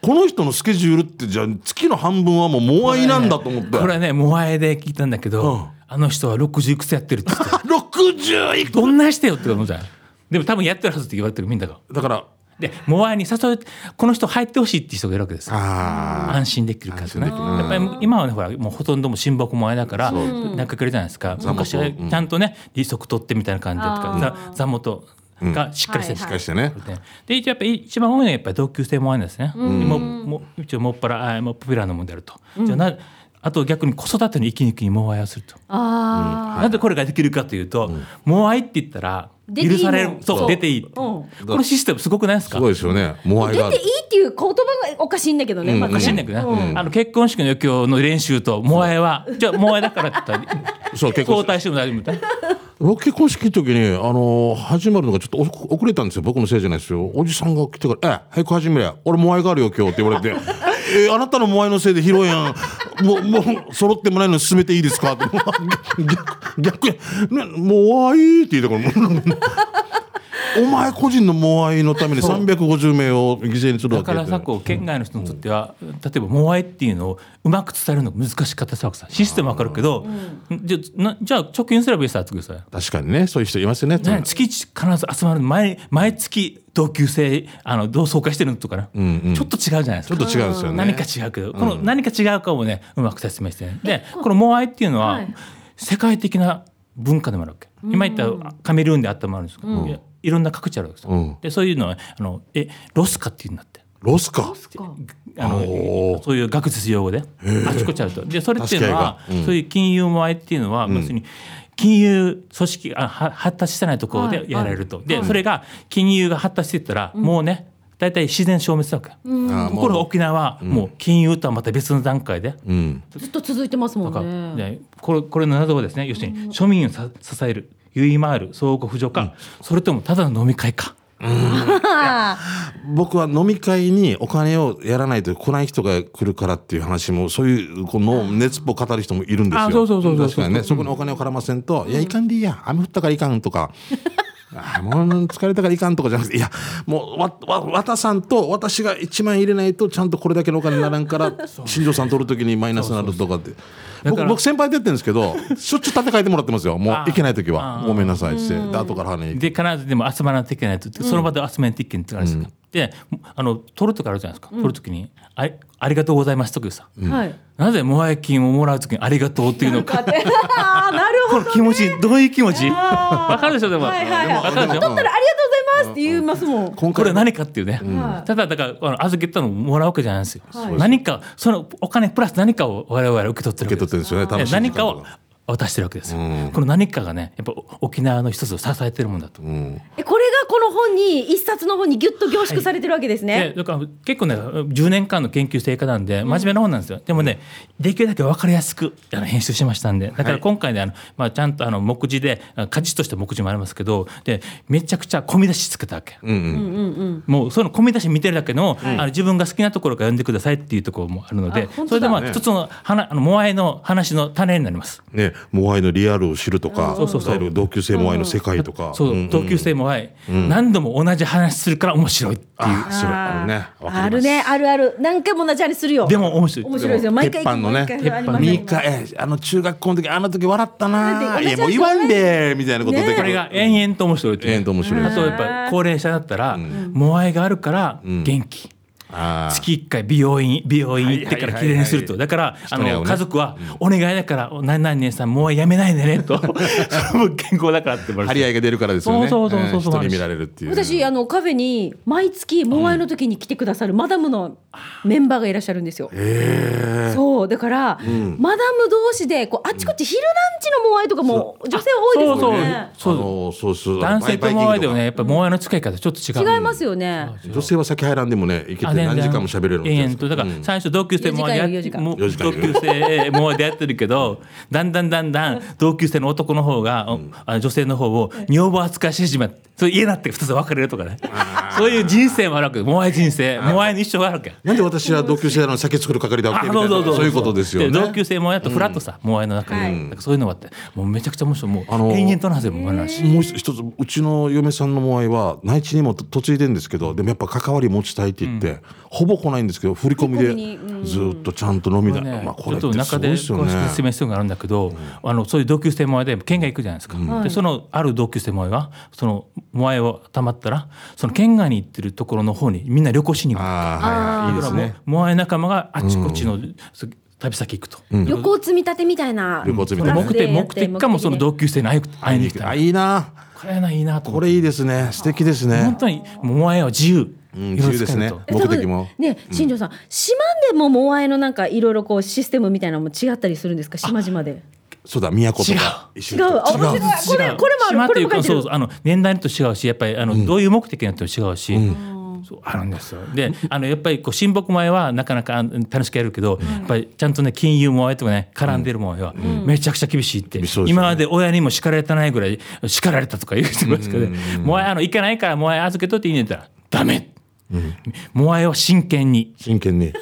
この人のスケジュールってじゃあ月の半分はもうモアイなんだと思って。これねモアイで聞いたんだけど、うん。あの人は60いくつやってるって言って60いくどんなしてよって思うじゃん。でも多分やってるはずって言われてるみんなが。だから。でモアイに誘うこの人入ってほしいっていう人がいるわけですあ安心できるからね。やっぱり今はねほらもうほとんども親睦もあれだから仲くれじゃないですか。昔はちゃんとね利息取ってみたいな感じでとかざ座元がしっかりしてる。はいしっかりしてね。で一応やっぱり一番多いのはやっぱり同級生もあるんですね。もうもう一応もっぱらあもうポピュラーなもんであると。じゃあなあと逆に子育ての息抜きにモアイをすると。あなんでこれができるかというと、モアイって言ったら許されるもんそう出ていい。あ、う。ん、このシステムすごくないですか？すごいですよね。モアイが出ていいっていう言葉がおかしいんだけどね、まおずかしいんだけどね、うん。あの結婚式の余興の練習とモアイはじゃあモアイだからって言ったらそう結婚交代しても大丈夫みたいな。ロケ公式の時に、あのー始まるのがちょっと遅れたんですよ。僕のせいじゃないですよ。おじさんが来てから「え早く始めりゃ俺モアイがあるよ今日」って言われて「(laughs) えあなたのモアイのせいで披露やん。もうもう揃ってもないのに進めていいですか?」って。逆逆に「ね、モアイ」って言ったから。お前個人のモアイのために350名を犠牲にするわけだからさこう県外の人にとっては、例えばモアイっていうのをうまく伝えるのが難しかったさシステムわかるけど、じゃあなじゃあ貯金すればいいさってください。確かにね。そういう人いますよね。ね、月一必ず集まる毎毎月同級生あの同窓会してるのとかね、ちょっと違うじゃないですか。ちょっと違うんですよね。何か違うけど、この何か違うかをねうまく説明して。ね。でこのモアイっていうのは、はい。世界的な文化でもあるわけ。今言ったカメルーンであったのもあるんですけど、いやいろんな各地あるわけですよ。うん。でそういうのはあのえ ROSCA っていうんだって。ロスかあのそういう学術用語で。あちこちあると。でそれっていうのは、うん。そういう金融モアイっていうのは、要するに金融組織あは発達してないところでやられると。でそれが金融が発達していったら、もうね大体自然消滅だわけ。あーところが沖縄はもう金融とはまた別の段階で。うん。ずっと続いてますもんね。でこれこれの謎はですね要するに庶民をさ支える結い回る相互扶助か、それともただの飲み会か。あ僕は飲み会にお金をやらないと来ない人が来るからっていう話もそういうこの熱っぽ語る人もいるんですよ。あそうそうそうそう。確かにね。そこにお金を絡ませんと「いやいかんでいいや雨降ったからいかん」とか。(laughs) あもう疲れたからいかんとかじゃなくていやもうわわ渡さんと私が1万円入れないとちゃんとこれだけのお金にならんから (laughs) 新庄さん取る時にマイナスになるとかって僕僕先輩でやってるんですけどしょっちゅう立て替えてもらってますよ。もうあ行けない時は。あごめんなさいって。で後から払いにで必ずでも集まらなきゃいけないと。その場で集めないといけないって言うんですか、であの取るとかあるじゃないですか、取るときにあ「ありがとうございます」とかさ、あ、はい。なぜモアイ金をもらうときに「ありがとう」っていうのか。ああ、なるほこの気持ちどういう気持ち？わかるでしょでも、でしょ。取ったらありがとうございますって言いますもん。これは何かっていうね、はい。ただだからあの預けたのをもらうわけじゃないんですよ、はい。何かそのお金プラス何かを我々は受け取ってる受け取ってるんですよね。何かを渡してるわけですよ、この何かがねやっぱ沖縄の一つを支えてるもんだと、えこれがこの本に一冊の本にギュッと凝縮されてるわけですね。でだから結構ね10年間の研究成果なんで真面目な本なんですよ、でもねできるだけ分かりやすくあの編集しましたんで。だから今回ねあの、まあ、ちゃんとあの目次であ果実として目次もありますけどでめちゃくちゃ込み出しつけたわけ、もうその込み出し見てるだけの,、あの自分が好きなところから読んでくださいっていうところもあるのでそれでまあ一つの話あのモアイの話の種になります。ねモアイのリアルを知るとかそうそうそう。いわゆる同級生モアイの世界とか。そう、んん。同級生モアイ、何度も同じ話するから面白いっていう。あそれあるねあるねあるある。何回も同じあれするよ。でも面白い。面白い。ですよ毎回鉄板のね。毎回ありますミカえあの中学校の時あの時笑ったないやもう言わんでみたいなことでねこれが延々と面白いっていう。延々と面白いあとやっぱ高齢者だったら、モアイがあるから元気。月1回美容院美容院行ってから綺麗にすると。だからあの家族は「お願いだから何々姉さんもうやめないでね」と「(laughs) それも健康だから」って張り合いが出るからですよね。そうそうそうそうえー人に見られるっていう。私あのカフェに毎月モアイの時に来てくださるマダムのメンバーがいらっしゃるんですよ。そうだから、マダム同士でこうあっちこっち昼ランチのモアイとかも女性多いですよね。そうそう。そう男性とモアイでもねやっぱぱモアイの使い方ちょっと違う。違いますよね。女性は先入らんでもねいけて何時間も喋れるの延々と。だから最初同級生モアイでや4時間よもう4時間同級生モアイでやってるけどだんだんだんだん同級生の男の方が、おあ女性の方を女房扱いしてしまってそれ家になって2つ分かれるとかね。そういう人生もあるわけ。モアイ人生モアイの一生があるわけ。なんで私は同級生なのに酒作る係だっけみたいなそういうことですよね？で同級生もやっとフラットさ、モアイの中に、はい。なんかそういうのがあって。もうめちゃくちゃ面白い。もう、あのー延々とのはずでも話。もう一つうちの嫁さんのモアイは内地にも嫁いでんですけどでもやっぱ関わり持ちたいって言って、ほぼ来ないんですけど振り込みでずっとちゃんと飲みだ、ねまあ、これってすごいと中でですよね。説明するのがあるんだけど、あのそういう同級生モアイで県外行くじゃないですか、でそのある同級生モアイはそのモアイをたまったらその県外に行ってるところの方にみんな旅行しに行く。ああはいはい。いいですね。だからもうモアイ仲間があちこちの、旅先行くと、旅行積み立てみたいな。旅行積み立て。目的目的かもその同級生に会い会いに行きたあいいいな。これないいなこれいいですね。素敵ですね。本当にモアイは自由、うん自由ですね。目的も。ね新庄さん、島でもモアイのなんかいろいろこうシステムみたいなのも違ったりするんですか？島々で。そうだ都とか。一緒違う。あに面白い。これこれもある。こ島っていうかれも。そうあの年代にと違うしやっぱりあの、どういう目的によっても違うし、そうあるんですよ。であのやっぱりこう親睦前はなかなか楽しくやるけど、やっぱりちゃんとね金融前とかね絡んでる前はめちゃくちゃ厳しいって、今まで親にも叱られてないぐらい叱られたとか言う人ますけど、ね (laughs) もうあの行かないからもう預けとっていいねんって言ったらダメ、モアイを真剣に。真剣に。で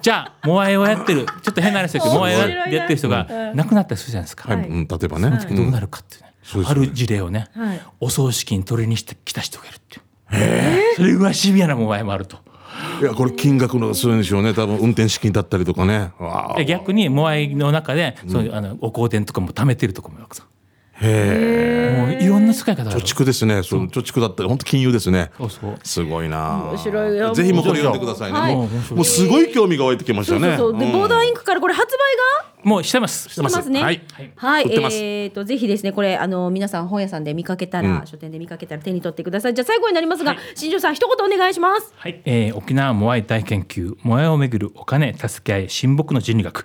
じゃあモアイをやってる。ちょっと変な話ですけどモアイをやってる人が亡くなったりするじゃないですか、はい、うん、例えばね、どうなるかっていうね、ね。ある事例をね、はい。お葬式に取りにしてきた人がいるっていう。それぐらいシビアなものもあると。いやこれ金額のするんでしょうね。多分運転資金だったりとかね。逆にモアイの中でそういうあのお香典とかも貯めてるとこもあるわけさへえもういろんな使い方貯蓄ですね。その貯蓄だったり本当金融ですね。そうそう。すごいな。面白いよ。ぜひもうこれ読んでくださいね、はいもうもうすごい興味が湧いてきましたね。そうそうそう。で、ボーダーインクからこれ発売が？もうしてます。してます。ね。はい。はい、売ってます。えっ、とぜひですねこれあの皆さん本屋さんで見かけたら、書店で見かけたら手に取ってください。じゃあ最後になりますが、新庄さん一言お願いします。はい、えー沖縄モアイ大研究モアイをめぐるお金助け合い親睦の人類学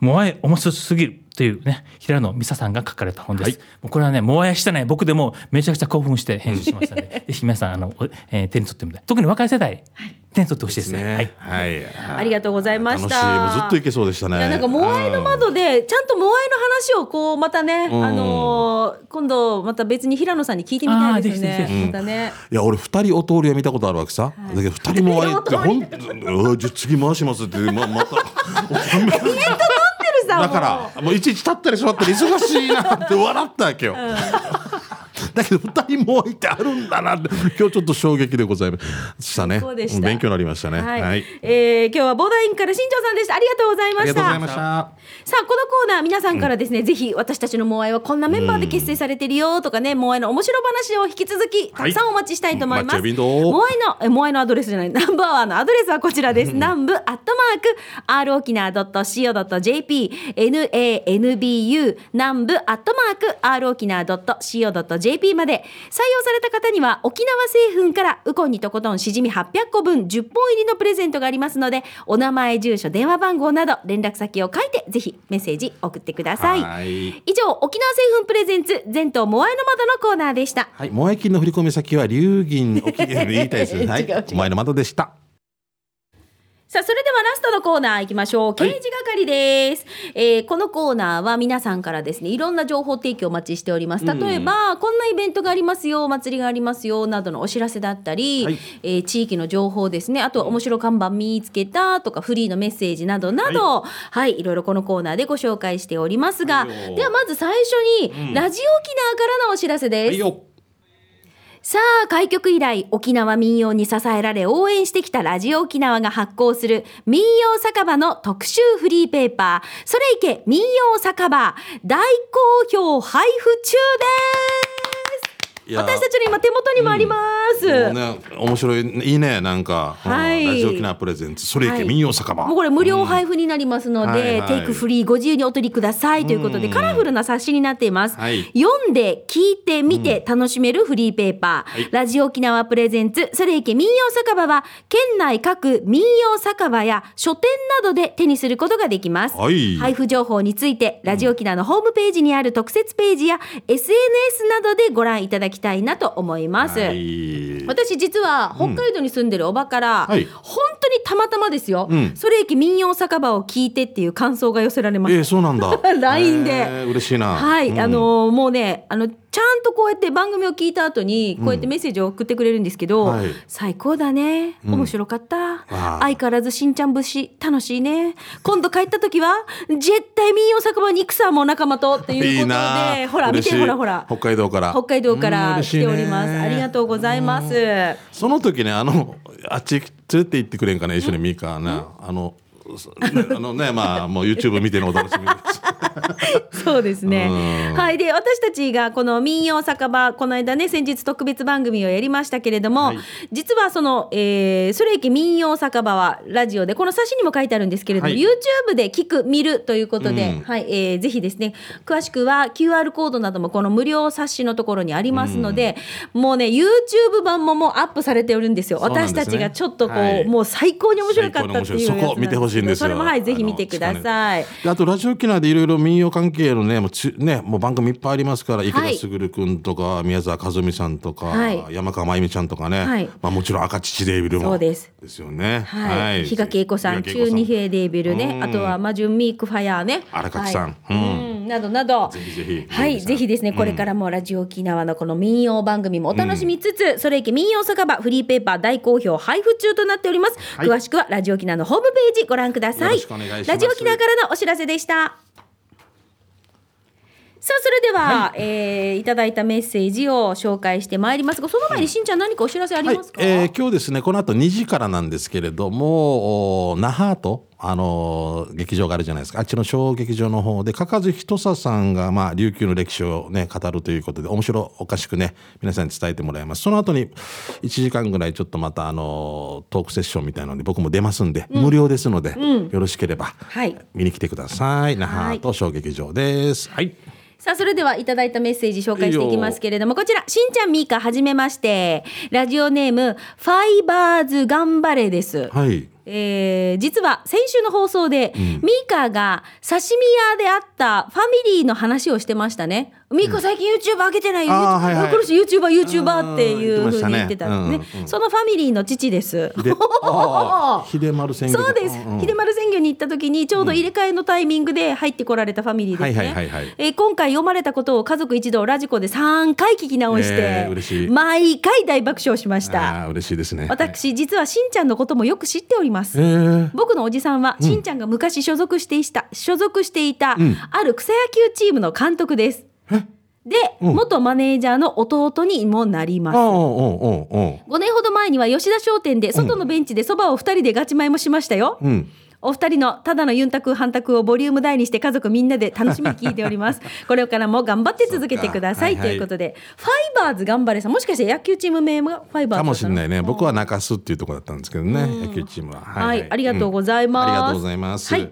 モアイ面白すぎるというね平野美沙さんが書かれた本です、もうこれはねモアイしてない僕でもめちゃくちゃ興奮して編集しましたので (laughs) ぜひ皆さんあの、おえー手に取ってみて。特に若い世代、手に取ってほしいですね。ね。はい、ありがとうございまし。楽したい。もうずっといけそうでしたね。いやなんかモアイの窓でちゃんとモアイの話をこうまたね、あのー今度また別に平野さんに聞いてみたいですよね。またね。いや俺二人お通りは見たことあるわけさ、だけど二人もあえて (laughs) ほんうんじゃあ次回しますってままた。(laughs) さだからもういちいち立ったり座ったり忙しいなって笑ったわけよ、だけど二人もいてあるんだな。って今日ちょっと衝撃でございましたね。勉強になりましたね。はい、えー今日はボーダーインクから新庄さんでした。ありがとうございました。ありがとうございました。さあこのコーナー皆さんからですね、ぜひ私たちのモアイはこんなメンバーで結成されてるよとかね、モアイの面白話を引き続きたくさんお待ちしたいと思います。はいモアイのえモアイのアドレスじゃないナンバーワンのアドレスはこちらです。南部アットマーク r 沖縄 .co.jp nanbu 南部アットマーク r 沖縄 .co.jp まで。採用された方には沖縄製粉からウコンにとことんしじみ800個分10本入りのプレゼントがありますのでお名前住所電話番号など連絡先を書いてぜひメッセージ送ってください。はい。以上沖縄製粉プレゼンツ全島モアイの窓のコーナーでした。はい、萌え金の振込先は龍銀沖言いたいですね。(laughs) はい。違う違う、お前の窓でした。さあ、それではラストのコーナー行きましょう。刑事係です。えーこのコーナーは皆さんからですね、いろんな情報提供お待ちしております。例えば、こんなイベントがありますよ、お祭りがありますよ、などのお知らせだったり、はいえー地域の情報ですね、あとは面白看板見つけたとか、フリーのメッセージなどなど、はい、い、ろいろこのコーナーでご紹介しておりますが、ではまず最初に、ラジオ沖縄からのお知らせです。さあ、開局以来、沖縄民謡に支えられ応援してきたラジオ沖縄が発行する民謡酒場の特集フリーペーパー、それいけ民謡酒場、大好評配布中です。私たちの今手元にもあります。もうね、面白い、いいね、なんか。はいうんラジオ沖縄プレゼンツ、それいけ民謡酒場。もうこれ無料配布になりますので、はいはいテイクフリーご自由にお取りくださいということで、カラフルな冊子になっています。はい読んで、聞いて、見て、楽しめるフリーペーパー。ラジオ沖縄プレゼンツ、それいけ民謡酒場は、県内各民謡酒場や書店などで手にすることができます。はい配布情報について、ラジオ沖縄のホームページにある特設ページや、SNS などでご覧いただきたいなと思います。はい。私実は北海道に住んでるおばから、はい本当にたまたまですよ、うんそれ駅民謡酒場を聞いてっていう感想が寄せられましたえー、そうなんだ。(laughs) LINE でえー嬉しいな。はい、うんあのーもうねあのちゃんとこうやって番組を聞いた後にこうやってメッセージを送ってくれるんですけど、はい。最高だね。うん。面白かった、相変わらずしんちゃん節楽しいね。今度帰った時は絶対民謡酒場に行くさもう仲間とっていうことでほら見てほらほら。北海道から。北海道かうんら来ております、ありがとうございます、その時ね、あの、あっち連れて行ってくれんかね、一緒にミカね。あの、あのね、(laughs) まあ、もう YouTube 見てのお楽しみです。(laughs) そうですね。うん。はい。で、私たちがこの民謡酒場、この間ね、先日特別番組をやりましたけれども、はい。実はその、えー、それいけ民謡酒場はラジオで、この冊子にも書いてあるんですけれども、はい。YouTube で聞く、見るということで、うん。はい、えーぜひですね、詳しくは QR コードなどもこの無料冊子のところにありますので、もうね、YouTube 版ももうアップされておるんですよ。ね。私たちがちょっとこう、はい。もう最高に面白かったっていうやつなんですしいんですよそれもはい、ぜひ見てください。であとラジオ沖縄でいろいろ民謡関係のねもうつねもう番組いっぱいありますから池田はい卓君とか宮沢和美さんとか、はい。山川真由美ちゃんとかね、はい。まあ、もちろん赤乳デービルもそうです。ですよね。はい、比嘉恵子さん、中二平デービルね、うん。あとはマジュンミークファヤーね、荒垣さん。はい。うん。などなど、ぜひぜひはい、ぜひですね、これからもラジオ沖縄のこの民謡番組もお楽しみつつ、それいけ民謡酒場フリーペーパー大好評配布中となっております。はい。詳しくはラジオ沖縄のホームページご覧ください。ラジオ沖縄からのお知らせでした。さあそれでは、えーいただいたメッセージを紹介してまいりますがその前にしんちゃん何かお知らせありはいますか、えー今日ですねこの後2時からなんですけれどもお那覇とあのー劇場があるじゃないですか。あっちの小劇場の方でかかずひとささんが、まあ、琉球の歴史をね語るということで面白おかしくね皆さんに伝えてもらいます。その後に1時間ぐらいちょっとまたあのートークセッションみたいなのに僕も出ますんで、無料ですので、よろしければはい。見に来てください。那覇と小劇場です。はい。さあ、それではいただいたメッセージ紹介していきますけれども、こちら、しんちゃんみーか、はじめまして。ラジオネーム、ファイバーズ頑張れです。はいえー実は先週の放送で、ミーカーが刺身屋であったファミリーの話をしてましたね。ミーカー最近 YouTube 上げてないよ。はいはい。この人 YouTuber、YouTuber っていうふうに言ってたんですねね。うんうん。そのファミリーの父です。(laughs) 秀丸宣言そうです、んん。秀丸宣言に行った時にちょうど入れ替えのタイミングで入ってこられたファミリーですね、今回読まれたことを家族一同ラジコで3回聞き直して、えー毎回大爆笑しました。あー嬉しいですね。私実はしんちゃんのこともよく知っております、えー。僕のおじさんは、しんちゃんが昔所属していた、所属していた、ある草野球チームの監督です。で、元マネージャーの弟にもなります。ああ、うんうんうん5年ほど前には吉田商店で外のベンチでそばを2人でガチ前もしましたよ。うん。お二人のただのユンタク反タクをボリューム大にして家族みんなで楽しみに聞いております。(laughs) これからも頑張って続けてくださいそうかということで、ファイバーズ頑張れさんもしかして野球チーム名もファイバーズだったの？かもしれないね。僕は中洲っていうところだったんですけどね、野球チームは。はいありがとうございますありがとうございます。はい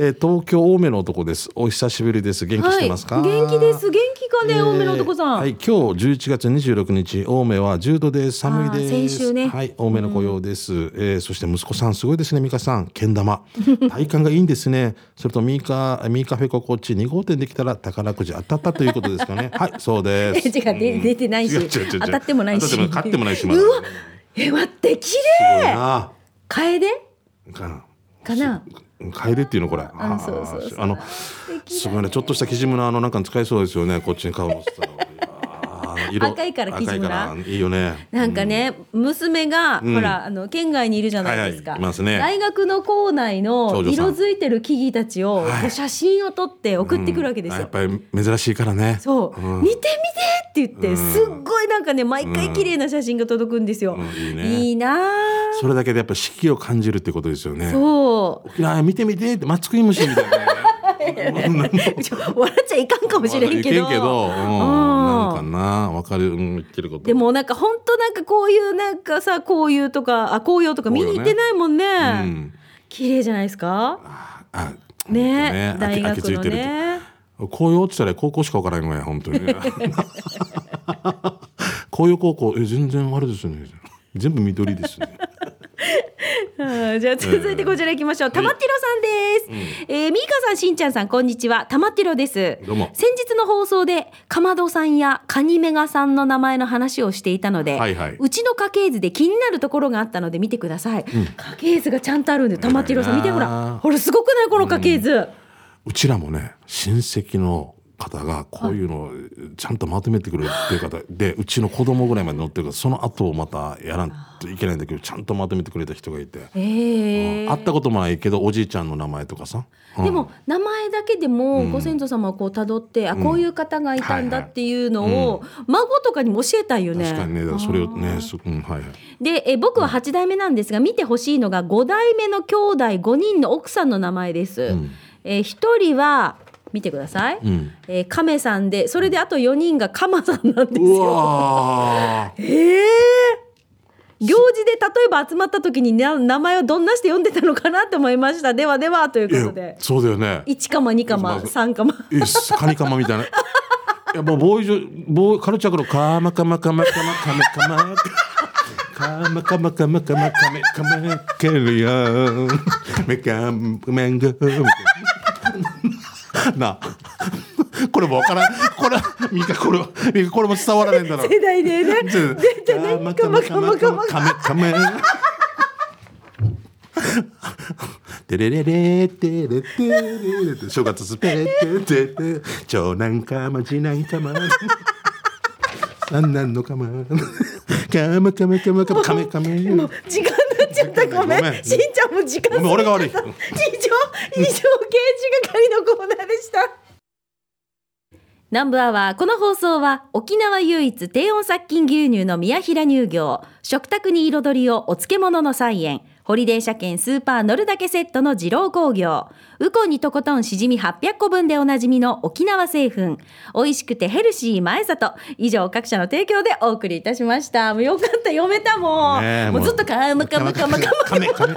えー東京青梅の男です。お久しぶりです。元気してますか、はい、元気です。元気かね、えー青梅の男さん、はい、今日11月26日、青梅は10度で寒いです。先週ね。はい、青梅の雇用です。えーそして息子さんすごいですね、美香さん、けん玉。(laughs) 体感がいいんですね。それとミーカミーカフェココッチ2号店できたら宝くじ当たったということですかね。(laughs) はい、そうです。違うで出てないし。当たってもないし。当たっても買ってもないしまだ。うわえ待って綺麗。な。楓かな。かな楓っていうのこれ。あのすごいね、ちょっとしたキジムナのなんか使えそうですよね。こっちに顔のせたら。色。赤いからキジムナ赤いいいよね。なんかね、娘が、うん。ほらあの県外にいるじゃないですか、はいますね。大学の校内の色づいてる木々たちを、写真を撮って送ってくるわけですよ、やっぱり珍しいからね。そう、うん。見て見てって言って、うん。すっごいなんかね毎回綺麗な写真が届くんですよ、うん。いいなあそれだけでやっぱ四季を感じるってことですよね。そう。いや見て見てってマツクイムシみたいな笑っちゃいかんかもしれんけどいけんけど、うん、なんかなわかる、うん、言ってること。でもなんか本当なんかこういうなんかさ紅葉とかあ紅葉とか見に行ってないもんねうん、綺麗じゃないですか？あ、ねほんと秋大学のね紅葉って言ったら高校しかわからんのや本当にね。(laughs) 紅葉高校え全然あれですね。全部緑ですね。(laughs) はいじゃあ続いてこちら行きましょう。たまってろさんです。えー、みーかさん、しんちゃんさん、こんにちは。たまってろです。どうも先日の放送で、かまどさんやカニメガさんの名前の話をしていたので、はいはいうちの家系図で気になるところがあったので見てください。家系図がちゃんとあるんで、たまってろさん、見てほら。ほら、すごくない？この家系図。うちらもね親戚の方がこういうのをちゃんとまとめてくれるっていう方でうちの子供ぐらいまで乗ってるからその後をまたやらんといけないんだけどちゃんとまとめてくれた人がいて、ええ会ったこともないけどおじいちゃんの名前とかさ、うん。でも名前だけでもご先祖様をこう辿って、あこういう方がいたんだっていうのを、孫とかにも教えたいよね。確かにねそれをねすうんはいはい。でえ僕は8代目なんですが見てほしいのが5代目の兄弟5人の奥さんの名前です。ん。え1人は見てください、うん。えー亀さんでそれであと4人が鎌さんなんですうよ。(laughs) ええ行事で例えば集まった時にな名前をどんなして読んでたのかなと思いました。ではではということで。そうだよね。1カマ2カマまず。3カマえカニカマみたいな。(laughs) いやもうボーイジョボーイカルチャーのカマカマカマカマカメカマカマカマカマカマカメカマケルヤンメカンメングな。あこれもわからん。これミカこれミカこれも伝わらないんだろ世代でね。全出てねカマカマカマカメカメ。テレレレテレテレレって正月スペテテテ。長男かま次男かま。三男のかま。カマカマカマカマカメカメ。もう時間ん。ごめん。しんちゃんも時間ごめん俺が悪い。過ぎちゃった以上以上刑事係のコーナーでした。南部アワーこの放送は沖縄唯一低温殺菌牛乳の宮平乳業食卓に彩りをお漬物の菜園ホリデー車検スーパー乗るだけセットの二郎工業。ウコンにとことんしじみ800個分でおなじみの沖縄製粉。美味しくてヘルシー前里。以上各社の提供でお送りいたしました。もうよかった読めたもん、もうずっとカムカムカムカムカメカメ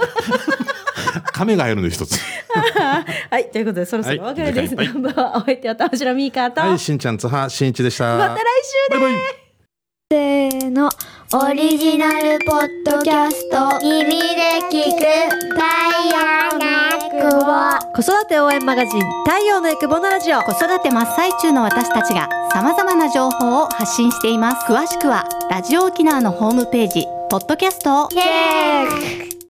カメが入るの一つ。(laughs) はい、ということでそろそろお別れです。はいナンバーお相手は玉城ミーカーと、はいしんちゃんつはしんいちでした。また来週です。バイバイせーのオリジナルポッドキャスト。耳で聞く太陽のエクボ。子育て応援マガジン太陽のエクボのラジオ。子育て真っ最中の私たちが様々な情報を発信しています。詳しくはラジオ沖縄のホームページポッドキャストを。チェック